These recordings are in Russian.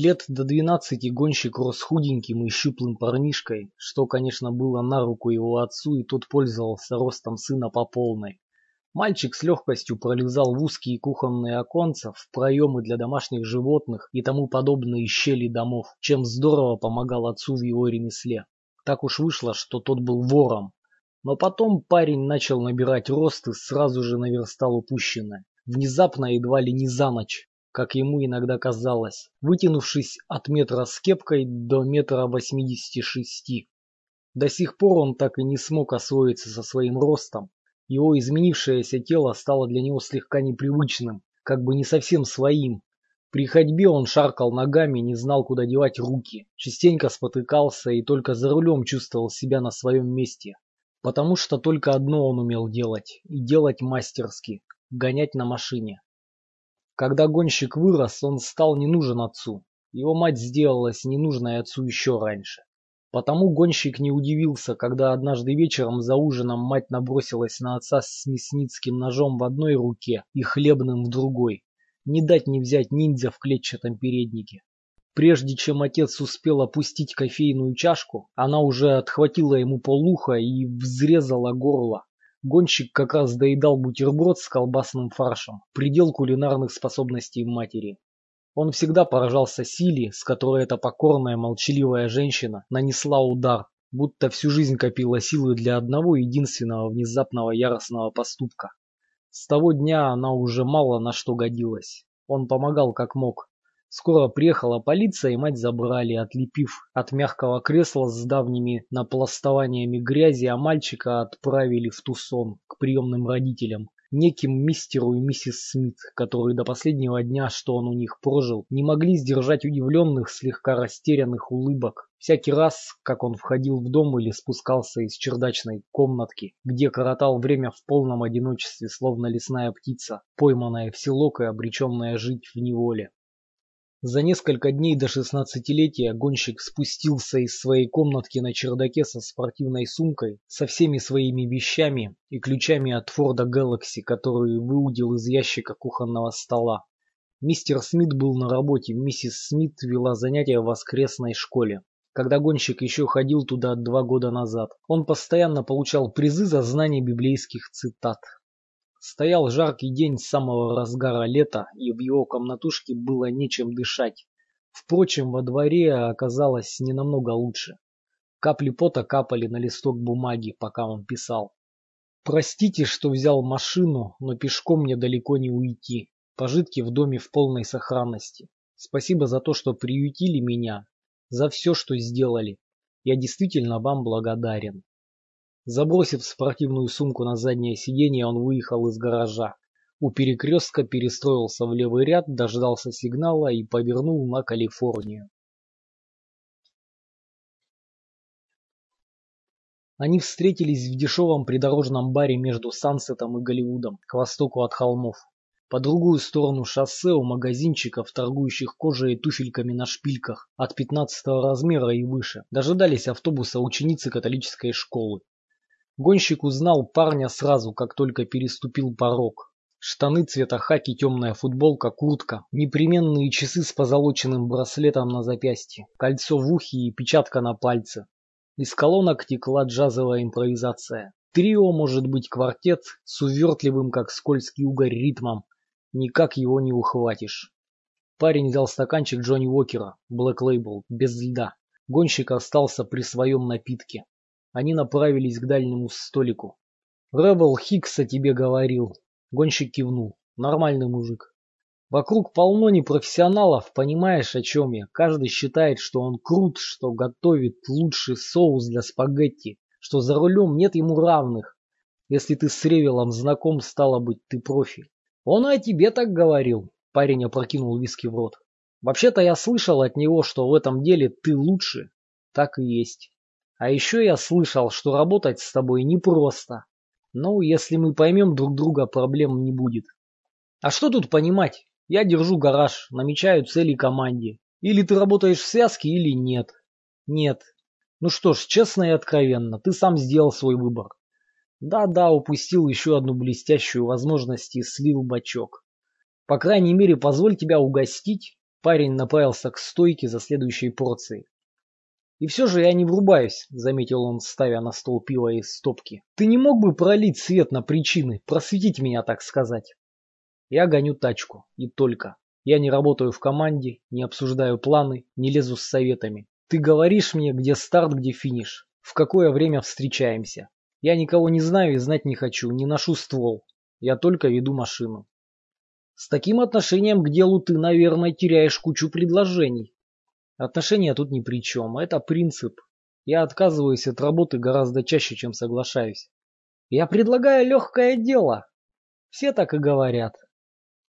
Лет до двенадцати гонщик рос худеньким и щуплым парнишкой, что, конечно, было на руку его отцу, и тот пользовался ростом сына по полной. Мальчик с легкостью пролезал в узкие кухонные оконца, в проемы для домашних животных и тому подобные щели домов, чем здорово помогал отцу в его ремесле. Так уж вышло, что тот был вором. Но потом парень начал набирать рост и сразу же наверстал упущенное. Внезапно, едва ли не за ночь, как ему иногда казалось, вытянувшись от метра с кепкой до метра восьмидесяти шести. До сих пор он так и не смог освоиться со своим ростом. Его изменившееся тело стало для него слегка непривычным, как бы не совсем своим. При ходьбе он шаркал ногами, не знал, куда девать руки, частенько спотыкался и только за рулем чувствовал себя на своем месте. Потому что только одно он умел делать, и делать мастерски – гонять на машине. Когда гонщик вырос, он стал не нужен отцу. Его мать сделалась ненужной отцу еще раньше. Потому гонщик не удивился, когда однажды вечером за ужином мать набросилась на отца с мясницким ножом в одной руке и хлебным в другой. Не дать не взять ниндзя в клетчатом переднике. Прежде чем отец успел опустить кофейную чашку, она уже отхватила ему полуха и взрезала горло. Гонщик как раз доедал бутерброд с колбасным фаршем, предел кулинарных способностей матери. Он всегда поражался силе, с которой эта покорная, молчаливая женщина нанесла удар, будто всю жизнь копила силы для одного единственного внезапного яростного поступка. С того дня она уже мало на что годилась. Он помогал как мог, Скоро приехала полиция, и мать забрали, отлепив от мягкого кресла с давними напластованиями грязи, а мальчика отправили в Тусон к приемным родителям, неким мистеру и миссис Смит, которые до последнего дня, что он у них прожил, не могли сдержать удивленных, слегка растерянных улыбок. Всякий раз, как он входил в дом или спускался из чердачной комнатки, где коротал время в полном одиночестве, словно лесная птица, пойманная в селок и обреченная жить в неволе. За несколько дней до шестнадцатилетия гонщик спустился из своей комнатки на чердаке со спортивной сумкой, со всеми своими вещами и ключами от Форда Galaxy, который выудил из ящика кухонного стола. Мистер Смит был на работе, миссис Смит вела занятия в воскресной школе. Когда гонщик еще ходил туда два года назад, он постоянно получал призы за знание библейских цитат. Стоял жаркий день с самого разгара лета, и в его комнатушке было нечем дышать. Впрочем, во дворе оказалось не намного лучше. Капли пота капали на листок бумаги, пока он писал. Простите, что взял машину, но пешком мне далеко не уйти. Пожитки в доме в полной сохранности. Спасибо за то, что приютили меня, за все, что сделали. Я действительно вам благодарен. Забросив спортивную сумку на заднее сиденье, он выехал из гаража. У перекрестка перестроился в левый ряд, дождался сигнала и повернул на Калифорнию. Они встретились в дешевом придорожном баре между Сансетом и Голливудом, к востоку от холмов. По другую сторону шоссе у магазинчиков, торгующих кожей и туфельками на шпильках от 15 размера и выше, дожидались автобуса ученицы католической школы. Гонщик узнал парня сразу, как только переступил порог. Штаны цвета хаки, темная футболка, куртка, непременные часы с позолоченным браслетом на запястье, кольцо в ухе и печатка на пальце. Из колонок текла джазовая импровизация. Трио может быть квартет с увертливым, как скользкий угорь, ритмом. Никак его не ухватишь. Парень взял стаканчик Джонни Уокера, Black Label, без льда. Гонщик остался при своем напитке. Они направились к дальнему столику. «Рэббл Хикса тебе говорил». Гонщик кивнул. «Нормальный мужик». Вокруг полно непрофессионалов, понимаешь, о чем я. Каждый считает, что он крут, что готовит лучший соус для спагетти, что за рулем нет ему равных. Если ты с Ревелом знаком, стало быть, ты профи. Он о тебе так говорил. Парень опрокинул виски в рот. Вообще-то я слышал от него, что в этом деле ты лучше. Так и есть. А еще я слышал, что работать с тобой непросто. Ну, если мы поймем друг друга, проблем не будет. А что тут понимать? Я держу гараж, намечаю цели команде. Или ты работаешь в связке, или нет. Нет. Ну что ж, честно и откровенно, ты сам сделал свой выбор. Да-да, упустил еще одну блестящую возможность и слил бачок. По крайней мере, позволь тебя угостить. Парень направился к стойке за следующей порцией. «И все же я не врубаюсь», — заметил он, ставя на стол пиво из стопки. «Ты не мог бы пролить свет на причины, просветить меня, так сказать?» «Я гоню тачку, и только. Я не работаю в команде, не обсуждаю планы, не лезу с советами. Ты говоришь мне, где старт, где финиш, в какое время встречаемся. Я никого не знаю и знать не хочу, не ношу ствол. Я только веду машину. С таким отношением к делу ты, наверное, теряешь кучу предложений. Отношения тут ни при чем, это принцип. Я отказываюсь от работы гораздо чаще, чем соглашаюсь. Я предлагаю легкое дело. Все так и говорят.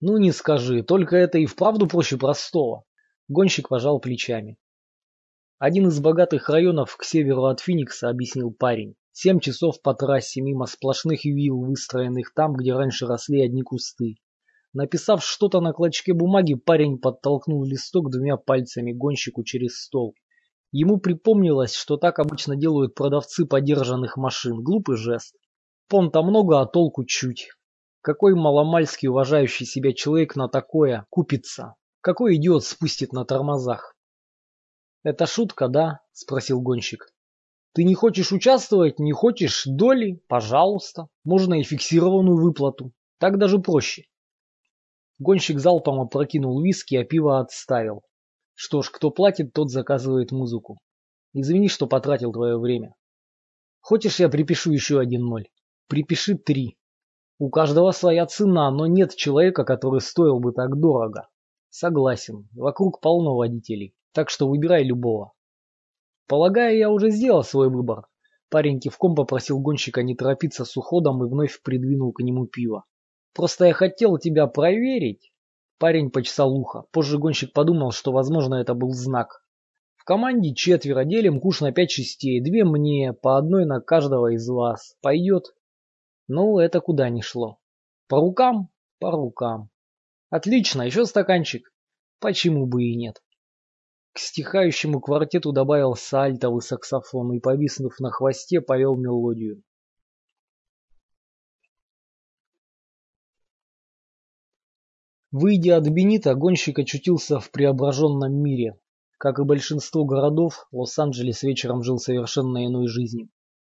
Ну не скажи, только это и вправду проще простого. Гонщик пожал плечами. Один из богатых районов к северу от Финикса, объяснил парень. Семь часов по трассе мимо сплошных вилл, выстроенных там, где раньше росли одни кусты. Написав что-то на клочке бумаги, парень подтолкнул листок двумя пальцами гонщику через стол. Ему припомнилось, что так обычно делают продавцы подержанных машин. Глупый жест. Понта много, а толку чуть. Какой маломальски уважающий себя человек на такое купится? Какой идиот спустит на тормозах? «Это шутка, да?» – спросил гонщик. «Ты не хочешь участвовать, не хочешь доли? Пожалуйста. Можно и фиксированную выплату. Так даже проще. Гонщик залпом опрокинул виски, а пиво отставил. Что ж, кто платит, тот заказывает музыку. Извини, что потратил твое время. Хочешь, я припишу еще один ноль? Припиши три. У каждого своя цена, но нет человека, который стоил бы так дорого. Согласен, вокруг полно водителей, так что выбирай любого. Полагаю, я уже сделал свой выбор. Парень кивком попросил гонщика не торопиться с уходом и вновь придвинул к нему пиво. Просто я хотел тебя проверить. Парень почесал ухо. Позже гонщик подумал, что, возможно, это был знак. В команде четверо, делим куш на пять частей. Две мне, по одной на каждого из вас. Пойдет? Ну, это куда ни шло. По рукам? По рукам. Отлично, еще стаканчик. Почему бы и нет? К стихающему квартету добавился альтовый саксофон и, повиснув на хвосте, повел мелодию. Выйдя от Бенита, гонщик очутился в преображенном мире. Как и большинство городов, Лос-Анджелес вечером жил совершенно иной жизнью.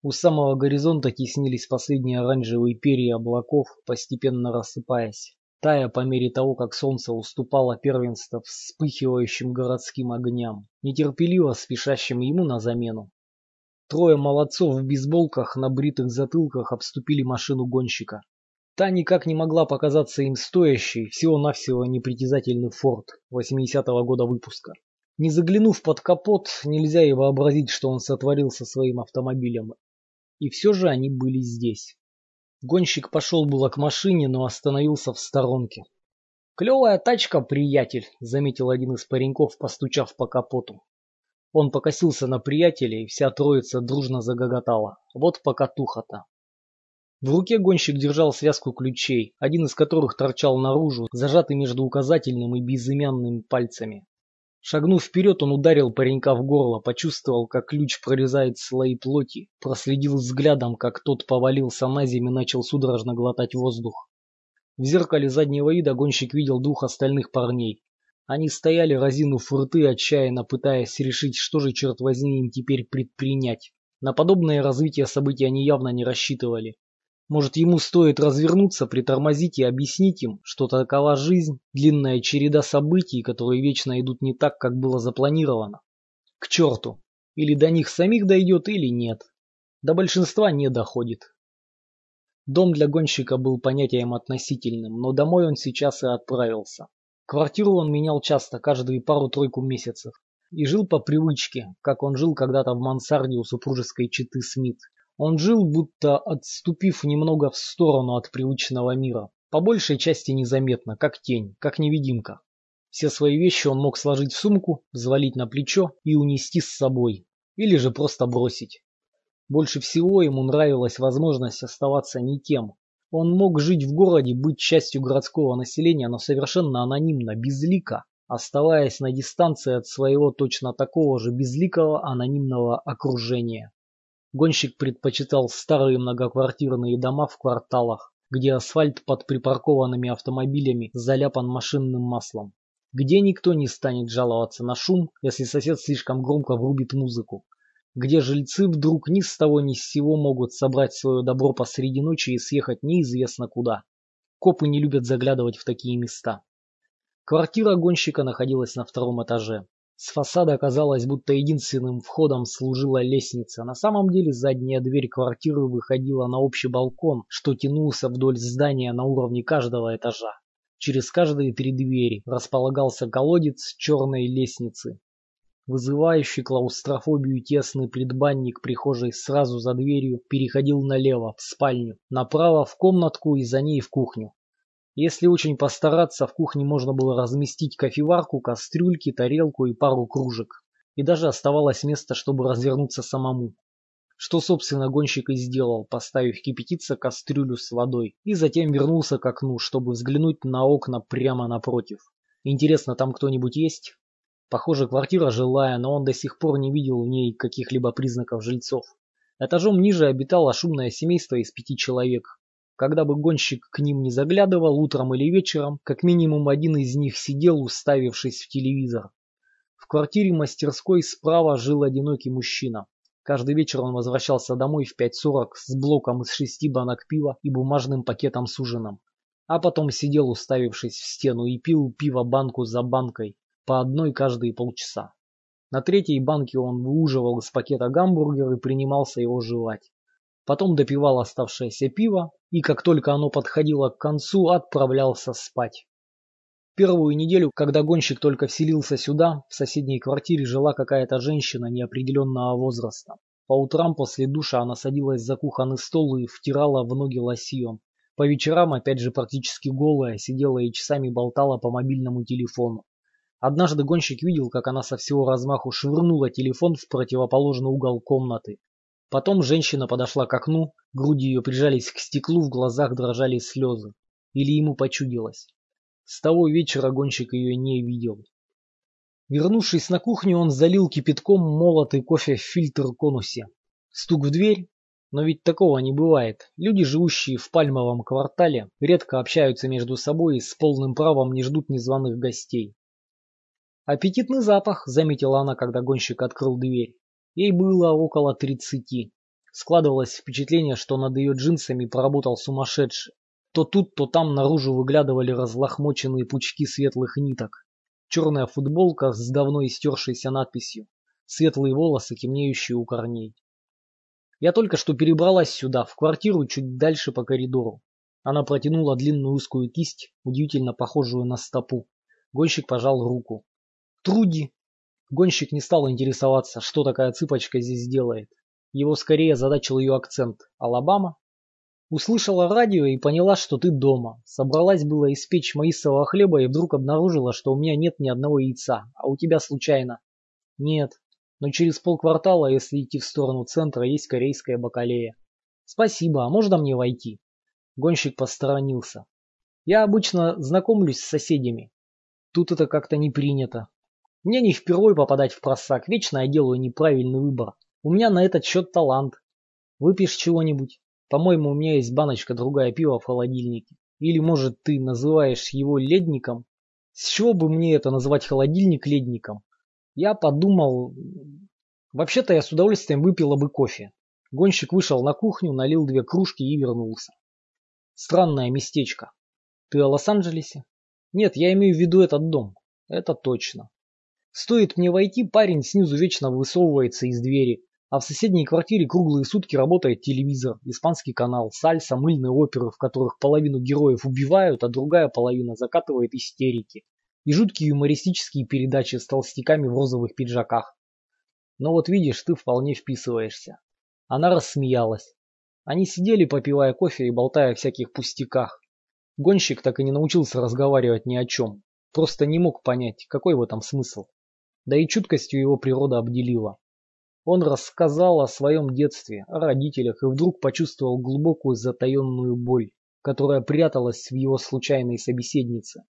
У самого горизонта теснились последние оранжевые перья облаков, постепенно рассыпаясь, тая по мере того, как солнце уступало первенство вспыхивающим городским огням, нетерпеливо спешащим ему на замену. Трое молодцов в бейсболках на бритых затылках обступили машину гонщика. Та никак не могла показаться им стоящей, всего-навсего непритязательный Форд 80-го года выпуска. Не заглянув под капот, нельзя и вообразить, что он сотворил со своим автомобилем. И все же они были здесь. Гонщик пошел было к машине, но остановился в сторонке. «Клевая тачка, приятель», — заметил один из пареньков, постучав по капоту. Он покосился на приятеля, и вся троица дружно загоготала. Вот покатуха-то. В руке гонщик держал связку ключей, один из которых торчал наружу, зажатый между указательным и безымянным пальцами. Шагнув вперед, он ударил паренька в горло, почувствовал, как ключ прорезает слои плоти, проследил взглядом, как тот повалился на землю и начал судорожно глотать воздух. В зеркале заднего вида гонщик видел двух остальных парней. Они стояли, разинув рты, отчаянно пытаясь решить, что же, черт возьми, им теперь предпринять. На подобное развитие событий они явно не рассчитывали. Может, ему стоит развернуться, притормозить и объяснить им, что такова жизнь, длинная череда событий, которые вечно идут не так, как было запланировано. К черту! Или до них самих дойдет, или нет. До большинства не доходит. Дом для гонщика был понятием относительным, но домой он сейчас и отправился. Квартиру он менял часто, каждые пару-тройку месяцев. И жил по привычке, как он жил когда-то в мансарде у супружеской четы Смит. Он жил, будто отступив немного в сторону от привычного мира, по большей части незаметно, как тень, как невидимка. Все свои вещи он мог сложить в сумку, взвалить на плечо и унести с собой, или же просто бросить. Больше всего ему нравилась возможность оставаться не тем. Он мог жить в городе, быть частью городского населения, но совершенно анонимно, безлико, оставаясь на дистанции от своего точно такого же безликого анонимного окружения. Гонщик предпочитал старые многоквартирные дома в кварталах, где асфальт под припаркованными автомобилями заляпан машинным маслом. где никто не станет жаловаться на шум, если сосед слишком громко врубит музыку, где жильцы вдруг ни с того ни с сего могут собрать свое добро посреди ночи и съехать неизвестно куда. Копы не любят заглядывать в такие места. Квартира гонщика находилась на втором этаже. С фасада оказалось, будто единственным входом служила лестница. На самом деле задняя дверь квартиры выходила на общий балкон, что тянулся вдоль здания на уровне каждого этажа. Через каждые три двери располагался колодец черной лестницы. Вызывающий клаустрофобию тесный предбанник прихожей сразу за дверью переходил налево, в спальню, направо в комнатку и за ней в кухню. Если очень постараться, в кухне можно было разместить кофеварку, кастрюльки, тарелку и пару кружек. И даже оставалось место, чтобы развернуться самому. Что, собственно, гонщик и сделал, поставив кипятиться кастрюлю с водой, и затем вернулся к окну, чтобы взглянуть на окна прямо напротив. Интересно, там кто-нибудь есть? Похоже, квартира жилая, но он до сих пор не видел в ней каких-либо признаков жильцов. Этажом ниже обитало шумное семейство из пяти человек. Когда бы гонщик к ним не заглядывал утром или вечером, как минимум один из них сидел, уставившись в телевизор. В квартире-мастерской справа жил одинокий мужчина. Каждый вечер он возвращался домой в 5.40 с блоком из шести банок пива и бумажным пакетом с ужином. А потом сидел, уставившись в стену, и пил пиво банку за банкой, по одной каждые полчаса. На третьей банке он выуживал из пакета гамбургер и принимался его жевать потом допивал оставшееся пиво и, как только оно подходило к концу, отправлялся спать. Первую неделю, когда гонщик только вселился сюда, в соседней квартире жила какая-то женщина неопределенного возраста. По утрам после душа она садилась за кухонный стол и втирала в ноги лосьон. По вечерам, опять же практически голая, сидела и часами болтала по мобильному телефону. Однажды гонщик видел, как она со всего размаху швырнула телефон в противоположный угол комнаты. Потом женщина подошла к окну, груди ее прижались к стеклу, в глазах дрожали слезы. Или ему почудилось. С того вечера гонщик ее не видел. Вернувшись на кухню, он залил кипятком молотый кофе в фильтр конусе. Стук в дверь. Но ведь такого не бывает. Люди, живущие в пальмовом квартале, редко общаются между собой и с полным правом не ждут незваных гостей. «Аппетитный запах», — заметила она, когда гонщик открыл дверь. Ей было около тридцати. Складывалось впечатление, что над ее джинсами поработал сумасшедший. То тут, то там наружу выглядывали разлохмоченные пучки светлых ниток. Черная футболка с давно истершейся надписью. Светлые волосы, темнеющие у корней. Я только что перебралась сюда, в квартиру чуть дальше по коридору. Она протянула длинную узкую кисть, удивительно похожую на стопу. Гонщик пожал руку. «Труди!» Гонщик не стал интересоваться, что такая цыпочка здесь делает. Его скорее задачил ее акцент. Алабама? Услышала радио и поняла, что ты дома. Собралась было испечь маисового хлеба и вдруг обнаружила, что у меня нет ни одного яйца, а у тебя случайно. Нет, но через полквартала, если идти в сторону центра, есть корейская бакалея. Спасибо, а можно мне войти? Гонщик посторонился. Я обычно знакомлюсь с соседями. Тут это как-то не принято. Мне не впервые попадать в просак, вечно я делаю неправильный выбор. У меня на этот счет талант. Выпьешь чего-нибудь? По-моему, у меня есть баночка другая пива в холодильнике. Или, может, ты называешь его ледником? С чего бы мне это называть холодильник ледником? Я подумал... Вообще-то я с удовольствием выпила бы кофе. Гонщик вышел на кухню, налил две кружки и вернулся. Странное местечко. Ты о Лос-Анджелесе? Нет, я имею в виду этот дом. Это точно. Стоит мне войти, парень снизу вечно высовывается из двери, а в соседней квартире круглые сутки работает телевизор, испанский канал, сальса, мыльные оперы, в которых половину героев убивают, а другая половина закатывает истерики. И жуткие юмористические передачи с толстяками в розовых пиджаках. Но вот видишь, ты вполне вписываешься. Она рассмеялась. Они сидели, попивая кофе и болтая о всяких пустяках. Гонщик так и не научился разговаривать ни о чем. Просто не мог понять, какой в этом смысл да и чуткостью его природа обделила. Он рассказал о своем детстве, о родителях и вдруг почувствовал глубокую затаенную боль, которая пряталась в его случайной собеседнице.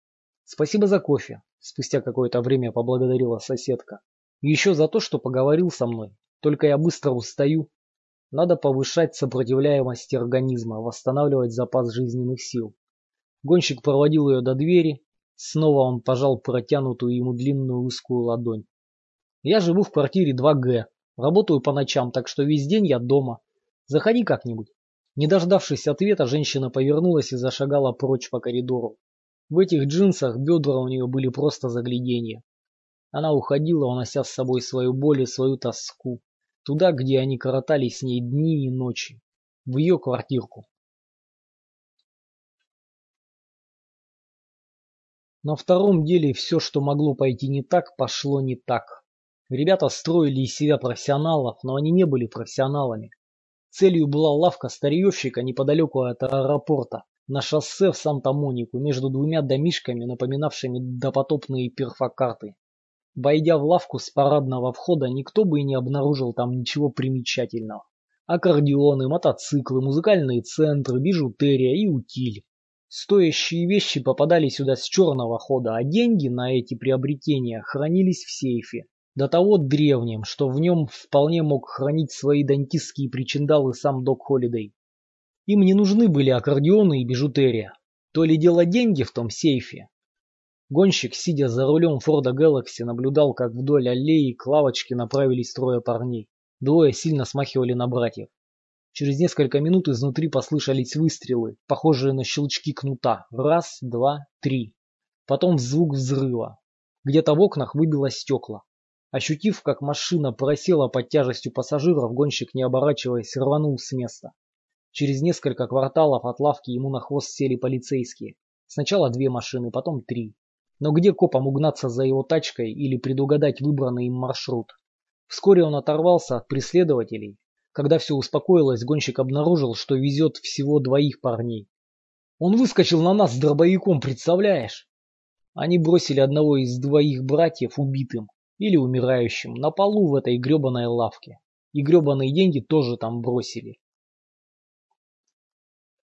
«Спасибо за кофе», – спустя какое-то время поблагодарила соседка. «И еще за то, что поговорил со мной. Только я быстро устаю. Надо повышать сопротивляемость организма, восстанавливать запас жизненных сил». Гонщик проводил ее до двери, Снова он пожал протянутую ему длинную узкую ладонь. Я живу в квартире 2Г. Работаю по ночам, так что весь день я дома. Заходи как-нибудь. Не дождавшись ответа, женщина повернулась и зашагала прочь по коридору. В этих джинсах бедра у нее были просто загляденье. Она уходила, унося с собой свою боль и свою тоску. Туда, где они коротали с ней дни и ночи. В ее квартирку. На втором деле все, что могло пойти не так, пошло не так. Ребята строили из себя профессионалов, но они не были профессионалами. Целью была лавка старьевщика неподалеку от аэропорта, на шоссе в Санта-Монику, между двумя домишками, напоминавшими допотопные перфокарты. Войдя в лавку с парадного входа, никто бы и не обнаружил там ничего примечательного. Аккордеоны, мотоциклы, музыкальные центры, бижутерия и утиль. Стоящие вещи попадали сюда с черного хода, а деньги на эти приобретения хранились в сейфе. До того древнем, что в нем вполне мог хранить свои дантистские причиндалы сам Док Холидей. Им не нужны были аккордеоны и бижутерия. То ли дело деньги в том сейфе. Гонщик, сидя за рулем Форда Galaxy, наблюдал, как вдоль аллеи к лавочке направились трое парней. Двое сильно смахивали на братьев. Через несколько минут изнутри послышались выстрелы, похожие на щелчки кнута. Раз, два, три. Потом звук взрыва. Где-то в окнах выбило стекла. Ощутив, как машина просела под тяжестью пассажиров, гонщик, не оборачиваясь, рванул с места. Через несколько кварталов от лавки ему на хвост сели полицейские. Сначала две машины, потом три. Но где копам угнаться за его тачкой или предугадать выбранный им маршрут? Вскоре он оторвался от преследователей, когда все успокоилось, гонщик обнаружил, что везет всего двоих парней. Он выскочил на нас с дробовиком, представляешь? Они бросили одного из двоих братьев убитым или умирающим на полу в этой гребаной лавке. И гребаные деньги тоже там бросили.